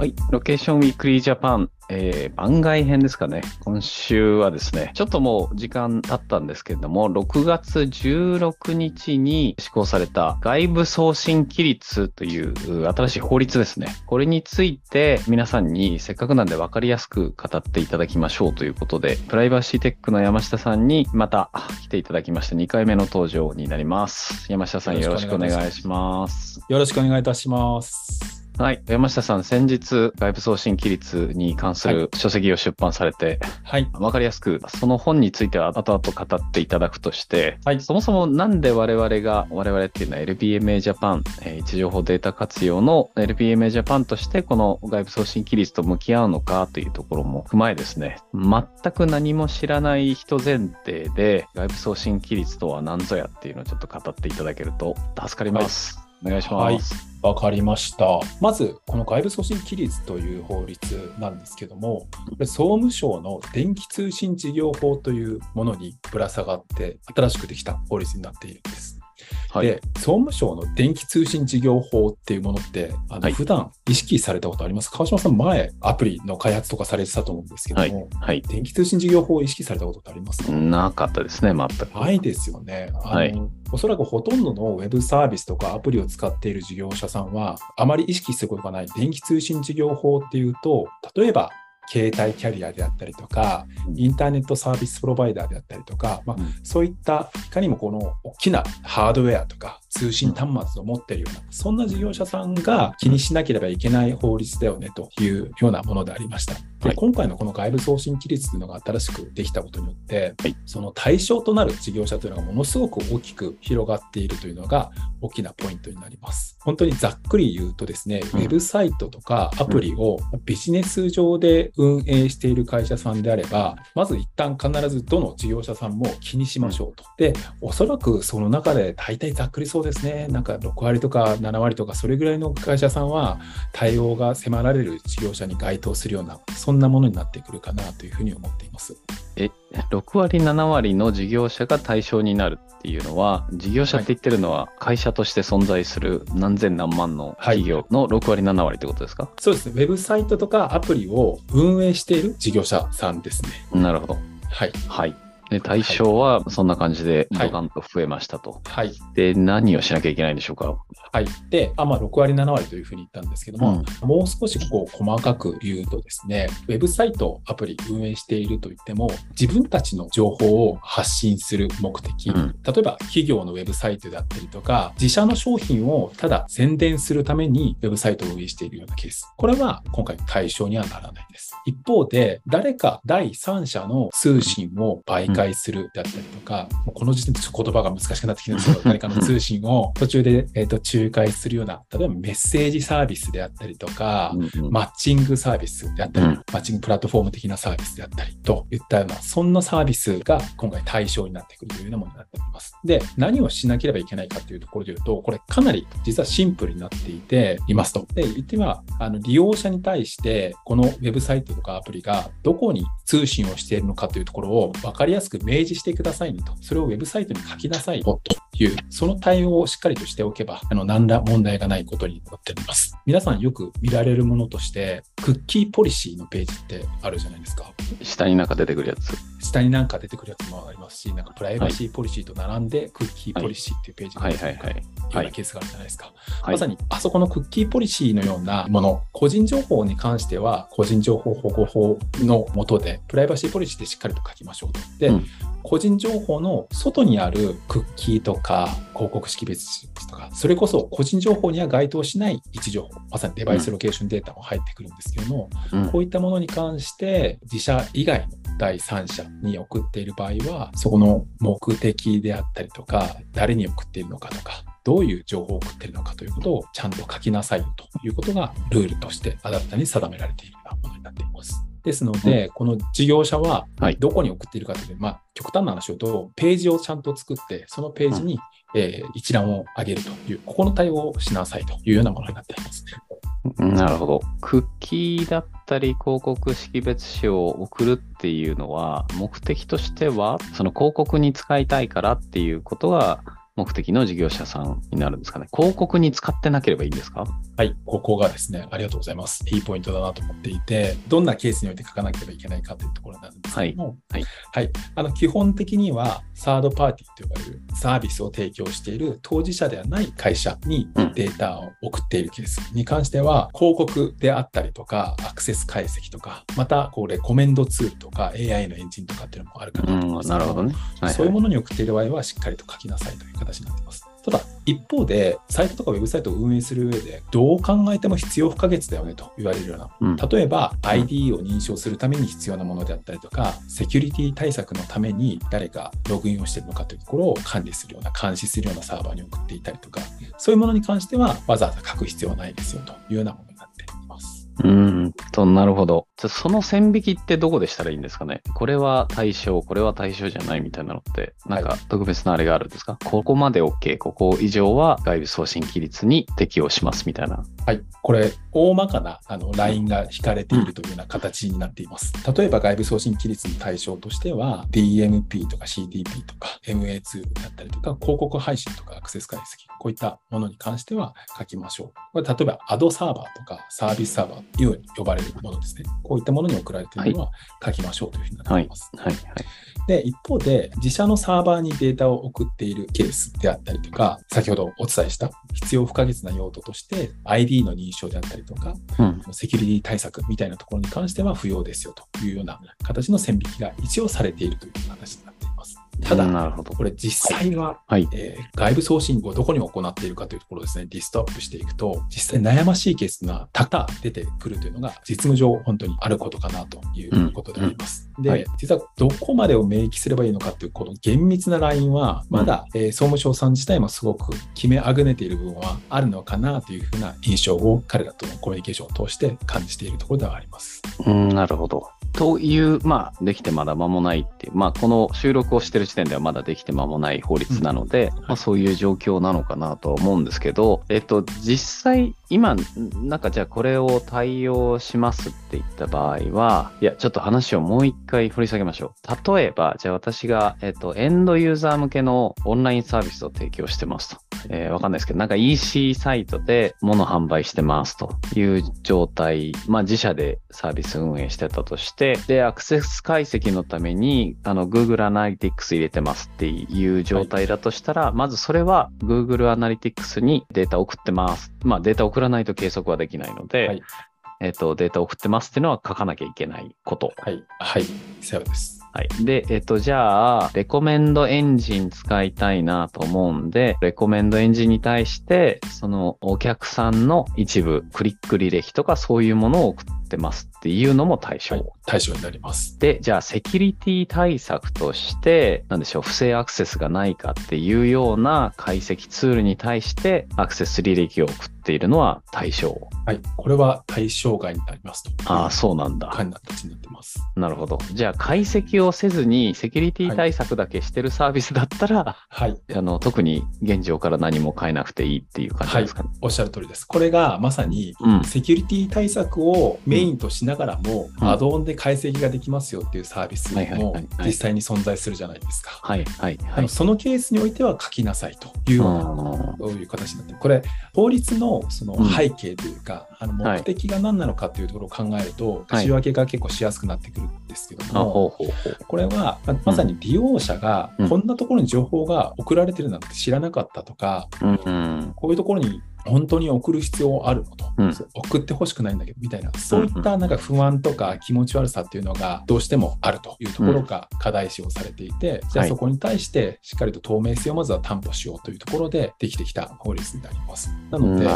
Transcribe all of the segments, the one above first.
はい、ロケーションウィークリージャパン、えー、番外編ですかね。今週はですね、ちょっともう時間経ったんですけれども、6月16日に施行された外部送信規律という新しい法律ですね。これについて皆さんにせっかくなんで分かりやすく語っていただきましょうということで、プライバシーテックの山下さんにまた来ていただきまして2回目の登場になります。山下さんよろしくお願いします。よろしくお願いいたします。はい。山下さん、先日、外部送信規律に関する書籍を出版されて、はい。わかりやすく、その本については後々語っていただくとして、はい。そもそもなんで我々が、我々っていうのは LBMA ジャパン、えー、位置情報データ活用の LBMA ジャパンとしてこの外部送信規律と向き合うのかというところも踏まえですね、全く何も知らない人前提で、外部送信規律とは何ぞやっていうのをちょっと語っていただけると助かります。はいお願いします。わ、はい、かりました。まず、この外部送信規律という法律なんですけども、総務省の電気通信事業法というものにぶら下がって、新しくできた法律になっているんです。はい、で総務省の電気通信事業法っていうものってあの、はい、普段意識されたことあります？川島さん前アプリの開発とかされてたと思うんですけども、はい、電気通信事業法を意識されたことってありますか？なかったですね全く。ないですよね。はい、おそらくほとんどのウェブサービスとかアプリを使っている事業者さんはあまり意識することがない電気通信事業法っていうと例えば携帯キャリアであったりとか、インターネットサービスプロバイダーであったりとか、まあ、そういったいかにもこの大きなハードウェアとか通信端末を持っているような、そんな事業者さんが気にしなければいけない法律だよねというようなものでありました。で今回のこの外部送信規律というのが新しくできたことによって、はい、その対象となる事業者というのがものすごく大きく広がっているというのが大きなポイントになります。本当にざっくり言うとですね、うん、ウェブサイトとかアプリをビジネス上で運営している会社さんであれば、まず一旦必ずどの事業者さんも気にしましょうと。で、おそらくその中で大体ざっくりそうですね、なんか6割とか7割とかそれぐらいの会社さんは対応が迫られる事業者に該当するような、そんなものになってくるかなというふうに思っています。え、6割、7割の事業者が対象になるっていうのは、事業者って言ってるのは、会社として存在する何千何万の企業の6割、7割ってことですか、そうですね。ウェブサイトとかアプリを運営している事業者さんですね。なるほど。はい。はい。で、対象はそんな感じでドカンと増えましたと。はい。で、何をしなきゃいけないんでしょうか？はい。で、あまあ、6割、7割というふうに言ったんですけども、うん、もう少しこう細かく言うとですね、ウェブサイト、アプリ運営していると言っても、自分たちの情報を発信する目的、うん、例えば企業のウェブサイトであったりとか、自社の商品をただ宣伝するためにウェブサイトを運営しているようなケース。これは今回対象にはならないです。一方で、誰か第三者の通信を媒介介するであったりとか、うん、この時点でちょっと言葉が難しくなってきてるんですけど、何かの通信を途中で、えーと、仲介するような、例えばメッセージサービスであったりとか、うんうん、マッチングサービスであったり、うん、マッチングプラットフォーム的なサービスであったりといったような、そんなサービスが今回対象になってくるというようなものになっております。で、何をしなければいけないかというところで言うと、これかなり実はシンプルになっていていますと。で、言ってみれば、あの利用者に対して、このウェブサイトとかアプリがどこに通信をしているのかというところを分かりやすく明示してくださいねと、それをウェブサイトに書きなさいと。いう、その対応をしっかりとしておけば、あの何ら問題がないことになっております。皆さんよく見られるものとして、クッキーポリシーのページってあるじゃないですか。下になんか出てくるやつ。下になんか出てくるやつもありますし、なんかプライバシーポリシーと並んで、クッキーポリシーっていうページが出てくるようなケースがあるじゃないですか。まさに、あそこのクッキーポリシーのようなもの、個人情報に関しては、個人情報保護法の下で、プライバシーポリシーでしっかりと書きましょうと。で、うん、個人情報の外にあるクッキーとか広告識別値とか、それこそ個人情報には該当しない位置情報、まさにデバイスロケーションデータも入ってくるんですけども、うん、こういったものに関して自社以外の第三者に送っている場合は、そこの目的であったりとか、誰に送っているのかとか、どういう情報を送っているのかということをちゃんと書きなさいということがルールとして新たに定められているようなものになっています。ですので、うん、この事業者はどこに送っているかというと、はい、まあ、極端な話を言うと、ページをちゃんと作って、そのページに、うん、えー、一覧を上げるという、ここの対応をしなさいというようなものになっています。なるほど。クッキーだったり広告識別紙を送るっていうのは、目的としては、その広告に使いたいからっていうことが目的の事業者さんになるんですかね。広告に使ってなければいいんですか？はい、ここがですね、ありがとうございます。いいポイントだなと思っていて、どんなケースにおいて書かなければいけないかというところなんですけども、はい、はい、あの基本的には、サードパーティーと呼ばれるサービスを提供している当事者ではない会社にデータを送っているケースに関しては、広告であったりとか、アクセス解析とか、またこうレコメンドツールとか AI のエンジンとかっていうのもあるかなと思います、なるほどね、はいはい、そういうものに送っている場合は、しっかりと書きなさいという形になっています。ただ、一方で、サイトとかウェブサイトを運営する上で、どう考えても必要不可欠だよねと言われるような、うん、例えば ID を認証するために必要なものであったりとか、セキュリティ対策のために誰がログインをしているのかというところを管理するような、監視するようなサーバーに送っていたりとか、そういうものに関しては、わざわざ書く必要はないですよというようなもの。うんと、なるほど。じゃその線引きってどこでしたらいいんですかね？これは対象、これは対象じゃないみたいなのって、なんか特別なあれがあるんですか、はい、ここまで OK、ここ以上は外部送信規律に適用しますみたいな。はい。これ、大まかなあのラインが引かれているというような形になっています。例えば外部送信規律の対象としては、DMP とか CTP とか MA ツールだったりとか、広告配信とかアクセス解析、こういったものに関しては書きましょう。これ例えば、アドサーバーとかサービスサーバーというように呼ばれるものですね。こういったものに送られているのは書きましょうというふうになっています。はい。はい、はいで、一方で、自社のサーバーにデータを送っているケースであったりとか、先ほどお伝えした必要不可欠な用途として、ID の認証であったりとか、うん、セキュリティ対策みたいなところに関しては不要ですよというような形の線引きが一応されているという形になっています。ただ、なるほど。これ実際は、はい。えー、外部送信をどこに行っているかというところですね、リストアップしていくと、実際悩ましいケースが多々出てくるというのが、実務上本当にあることかなということであります。うん、で、はい、実はどこまでを明記すればいいのかという、この厳密なラインは、まだ、うん、えー、総務省さん自体もすごく決めあぐねている部分はあるのかなというふうな印象を彼らとのコミュニケーションを通して感じているところではあります。うん、なるほど。という、まあ、できてまだ間もないっていう、まあ、この収録をしてる時点ではまだできて間もない法律なので、うん、まあ、そういう状況なのかなとは思うんですけど、えっと、実際、今、なんかじゃあこれを対応しますって言った場合は、いや、ちょっと話をもう一回掘り下げましょう。例えば、じゃあ私が、えっと、エンドユーザー向けのオンラインサービスを提供してますと。えー、わかんないですけど、なんか EC サイトで物販売してますという状態、まあ自社でサービス運営してたとして、で、アクセス解析のために、あの、Google Analytics 入れてますっていう状態だとしたら、はい、まずそれは Google Analytics にデータ送ってます。まあデータ送らないと計測はできないので、はい、えっ、ー、と、データを送ってますっていうのは書かなきゃいけないこと。はい。はい。そうです。はい。で、えっ、ー、と、じゃあ、レコメンドエンジン使いたいなと思うんで、レコメンドエンジンに対して、そのお客さんの一部、クリック履歴とかそういうものを送ってますっていうのも対象。はい、対象になります。で、じゃあ、セキュリティ対策として、なんでしょう、不正アクセスがないかっていうような解析ツールに対して、アクセス履歴を送っているのは対象。はい。これは対象外になりますと。ああ、そうなんだ。感じになってます。なるほど。じゃあ、解析をせずに、セキュリティ対策だけしてるサービスだったら、はい。あの、特に現状から何も変えなくていいっていう感じですかね。はい、おっしゃる通りです。これがまさに、セキュリティ対策をメインとしながらも、うん、アドオンで解析ができますよっていうサービスも実際に存在するじゃないですか。はいはいはい、そのケースにおいては書きなさいというような、そういう形になってこれ法律のその背景というか、うん、あの目的が何なのかというところを考えると、はい、仕分けが結構しやすくなってくるんですけども、これはまさに利用者がこんなところに情報が送られてるなんて知らなかったとか、うん、こういうところに本当に送る必要あるのと、うん、送ってほしくないんだけどみたいなそういったなんか不安とか気持ち悪さっていうのがどうしてもあるというところが課題視をされていて、うん、じゃあそこに対してしっかりと透明性をまずは担保しようというところでできてきた法律になります。なので、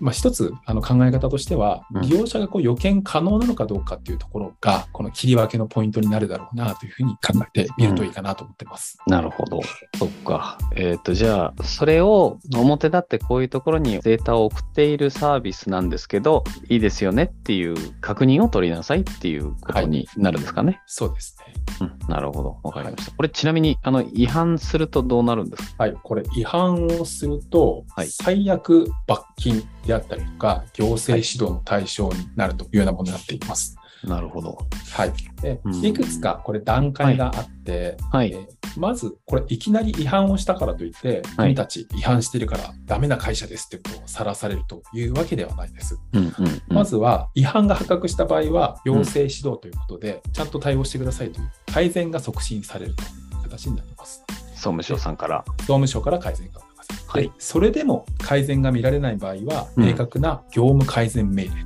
まあ、一つあの考え方としては、利用者がこう予見可能なのかどうかっていうところがこの切り分けのポイントになるだろうなというふうに考えてみるといいかなと思ってます。なるほど。そっか。えっ、ー、とじゃあそれを表立ってこういうところにデータを送っているサービスなんですけど、いいですよねっていう確認を取りなさいっていうことになるんですかね？はい、そうですね。うん、なるほど。わかりました。はい、これちなみに、あの、違反するとどうなるんですか？はい。これ違反をすると、はい、最悪罰金であったりとか、行政指導の対象になるというようなものになっています。なるほど。はい。で、いくつかこれ段階があって、はい、えー、まず、これいきなり違反をしたからといって、はい、君たち違反してるからダメな会社ですってことをさらされるというわけではないです。うんうんうん、まずは、違反が発覚した場合は、要請指導ということで、ちゃんと対応してくださいという改善が促進されるという形になります。総務省さんから。総務省から改善がはい、それでも改善が見られない場合は、明確な業務改善命令という、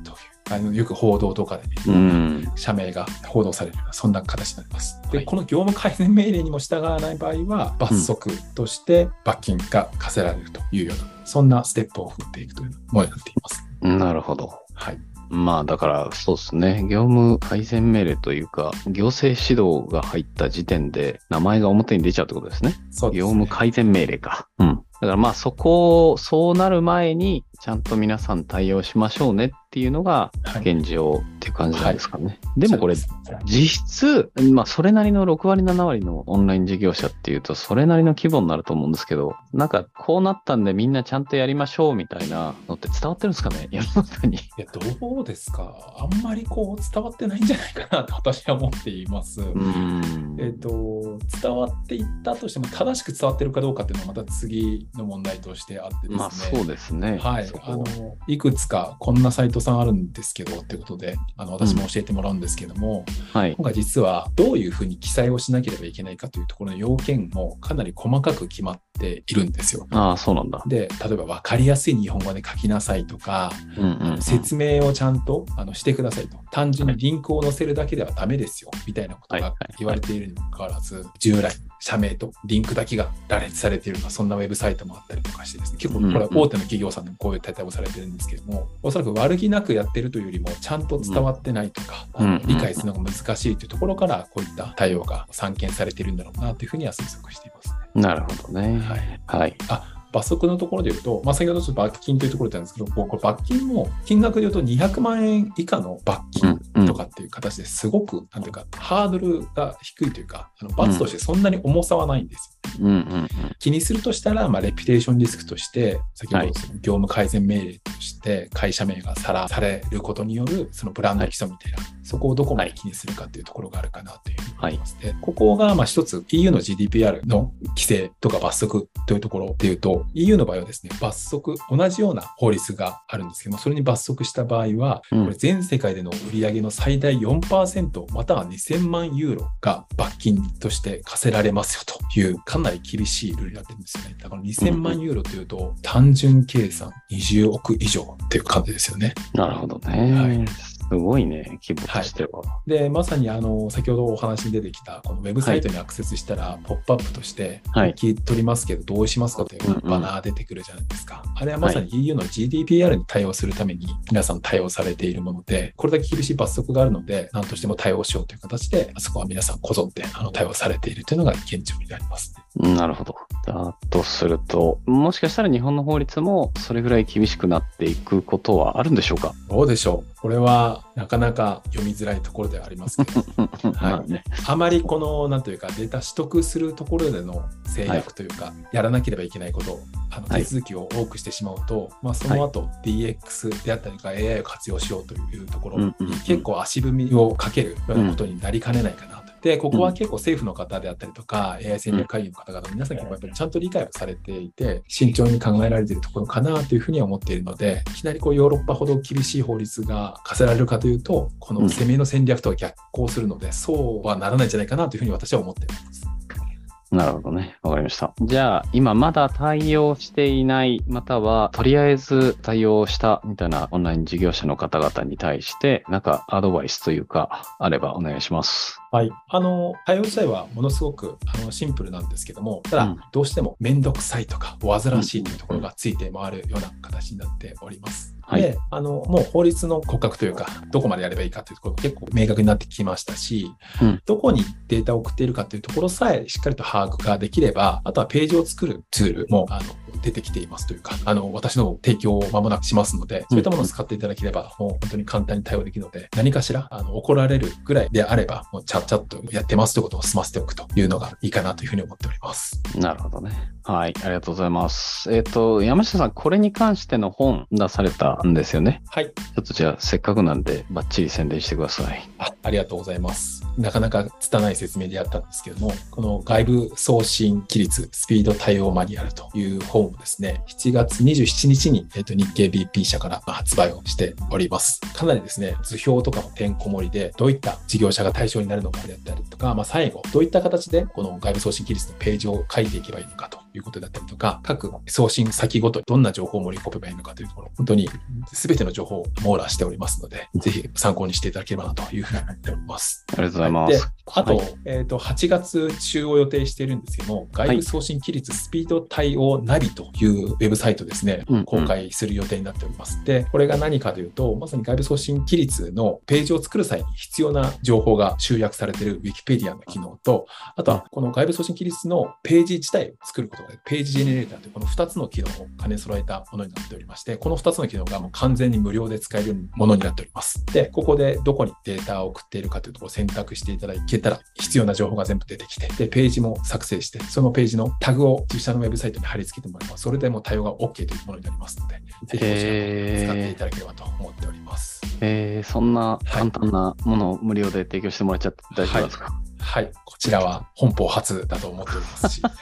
あのよく報道とかで見る、社名が報道されるような、そんな形になります。で、この業務改善命令にも従わない場合は、罰則として罰金が課せられるというような、そんなステップを踏んでいくというものになっています。なるほど。はい。まあだからそうですね、業務改善命令というか、行政指導が入った時点で名前が表に出ちゃうってことですね。そうですね。業務改善命令か。うん。だからまあそこを、そうなる前に、ちゃんと皆さん対応しましょうねっていうのが現状っていう感じなんですかね。はい、でもこれ、実質、まあそれなりの6割、7割のオンライン事業者っていうと、それなりの規模になると思うんですけど、なんかこうなったんでみんなちゃんとやりましょうみたいなのって伝わってるんですかね、世の中に。いや、どうですか？あんまりこう伝わってないんじゃないかなと私は思っています。えっ、と、伝わっていったとしても、正しく伝わってるかどうかっていうのはまた次の問題としてあってですね。まあそうですね。はい。あのいくつかこんなサイトさんあるんですけどっていうことであの私も教えてもらうんですけども、うんはい、今回実はどういうふうに記載をしなければいけないかというところの要件もかなり細かく決まっているんですよ。ああそうなんだ。で例えば分かりやすい日本語で書きなさいとか、うんうん。うん、説明をちゃんとあのしてくださいと。単純にリンクを載せるだけではダメですよみたいなことが言われているにもかかわらず従来社名とリンクだけが羅列されているようなそんなウェブサイトもあったりとかしてですね。結構これは大手の企業さんでもこういう対応されてるんですけどもおそらく悪気なくやってるというよりもちゃんと伝わってないとか、うん、理解するのが難しいというところからこういった対応が散見されているんだろうなというふうには推測しています、ね、なるほどね。はい。はい、あ罰則のところで言うと、まあ、先ほどちょっと罰金というところなんですけど、これ罰金も金額で言うと200万円以下の罰金とかっていう形ですごく、なんていうか、ハードルが低いというか、あの罰としてそんなに重さはないんですよ。うんうんうん、気にするとしたら、まあ、レピュテーションリスクとして、先ほど業務改善命令として会社名がさらされることによるそのブランド基礎みたいな、はい、そこをどこまで気にするかっていうところがあるかなというふうに思います。はい、でここがまあ一つ EU の GDPR の規制とか罰則というところでいうと、EU の場合はですね、罰則、同じような法律があるんですけども、それに罰則した場合は、これ全世界での売上の最大4%、または2000万ユーロが罰金として課せられますよという、かなり厳しいルールになってるんですよね。だから2000万ユーロというと、単純計算20億以上っていう感じですよね。なるほどね。はいすごいね、規模としては。はい、で、まさにあの先ほどお話に出てきた、このウェブサイトにアクセスしたら、ポップアップとして、聞き取りますけど、どうしますかというバナー出てくるじゃないですか。あれはまさに EU の GDPR に対応するために、皆さん対応されているもので、これだけ厳しい罰則があるので、何としても対応しようという形で、あそこは皆さんこぞってあの対応されているというのが現状になりますね。なるほど。だとすると、もしかしたら日本の法律もそれぐらい厳しくなっていくことはあるんでしょうか？どうでしょう。これはなかなか読みづらいところではありますけど、はい。ね、あまりこの、なんというか、データ取得するところでの制約というか、はい、やらなければいけないこと、あの手続きを多くしてしまうと、はい、まあ、その後、DX であったりとか AI を活用しようというところに結構足踏みをかけるようなことになりかねないかなで、ここは結構政府の方であったりとか、うん、AI 戦略会議の方々、皆さん結構やっぱりちゃんと理解をされていて、慎重に考えられているところかなというふうには思っているので、いきなりこうヨーロッパほど厳しい法律が課せられるかというと、この攻めの戦略とは逆行するので、そうはならないんじゃないかなというふうに私は思っています。なるほどね。わかりました。じゃあ、今まだ対応していない、または、とりあえず対応したみたいなオンライン事業者の方々に対して、なんかアドバイスというか、あればお願いします。はい。あの、対応自体はものすごくあのシンプルなんですけども、ただ、どうしてもめんどくさいとか、煩わしいというところがついて回るような形になっております。はい、であのもう法律の骨格というかどこまでやればいいかというところが結構明確になってきましたし、うん、どこにデータを送っているかというところさえしっかりと把握ができればあとはページを作るツールもあの出てきていますというか、あの、私の提供を間もなくしますので、そういったものを使っていただければ、もう本当に簡単に対応できるので、何かしら、あの、怒られるぐらいであれば、もうちゃっちゃっとやってますということを済ませておくというのがいいかなというふうに思っております。なるほどね。はい、ありがとうございます。えっ、ー、と、山下さん、これに関しての本出されたんですよね？はい。ちょっとじゃあ、せっかくなんで、バッチリ宣伝してください。あありがとうございます。なかなか拙い説明でやったんですけども、この外部送信規律スピード対応マニュアルという本をですね、7月27日に、えー、と日経 BP 社から発売をしております。かなりですね、図表とかもてんこ盛りで、どういった事業者が対象になるのかであったりとか、まあ、最後、どういった形でこの外部送信規律のページを書いていけばいいのかということだったりとか、各送信先ごとにどんな情報を盛り込めばいいのかというところ、本当に全ての情報を網羅しておりますので、ぜひ参考にしていただければなというふうに思っております。ありがとうございます。あと、はい、えっ、ー、と、8月中を予定しているんですけども、外部送信規律スピード対応ナビというウェブサイトですね、はい、公開する予定になっております。で、これが何かというと、まさに外部送信規律のページを作る際に必要な情報が集約されている Wikipedia の機能と、あとはこの外部送信規律のページ自体を作ることページジェネレーターというこの2つの機能を兼ね揃えたものになっておりまして、この2つの機能がもう完全に無料で使えるものになっております。で、ここでどこにデータを送っているかというところを選択していただけたら、必要な情報が全部出てきて、で、ページも作成して、そのページのタグを自社のウェブサイトに貼り付けてもらえば、それでも対応が OK というものになりますので、ぜひこちらも使っていただければと思っております。えー、そんな簡単なものを無料で提供してもらっちゃって大丈夫ですか、はいはい、こちらは本邦初だと思っておりますし、はい、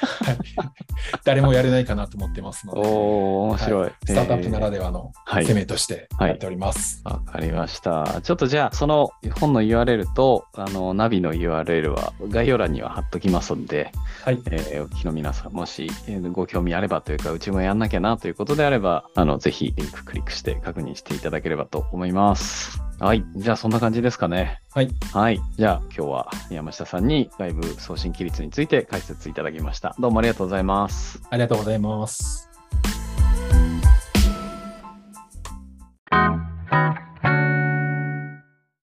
誰もやれないかなと思ってますので、お面白い、はい、スタートアップならではの攻めとしてやっております。わ、はい、かりました。ちょっとじゃあ、その本の URL と、あの、ナビの URL は概要欄には貼っときますんで、はい。えー、お聞きの皆さん、もし、えー、ご興味あればというか、うちもやんなきゃなということであれば、あの、ぜひリンククリックして確認していただければと思います。はい。じゃあ、そんな感じですかね。はい。はい。じゃあ、今日は山下さんに外部送信規律について解説いただきました。どうもありがとうございます。ありがとうございます。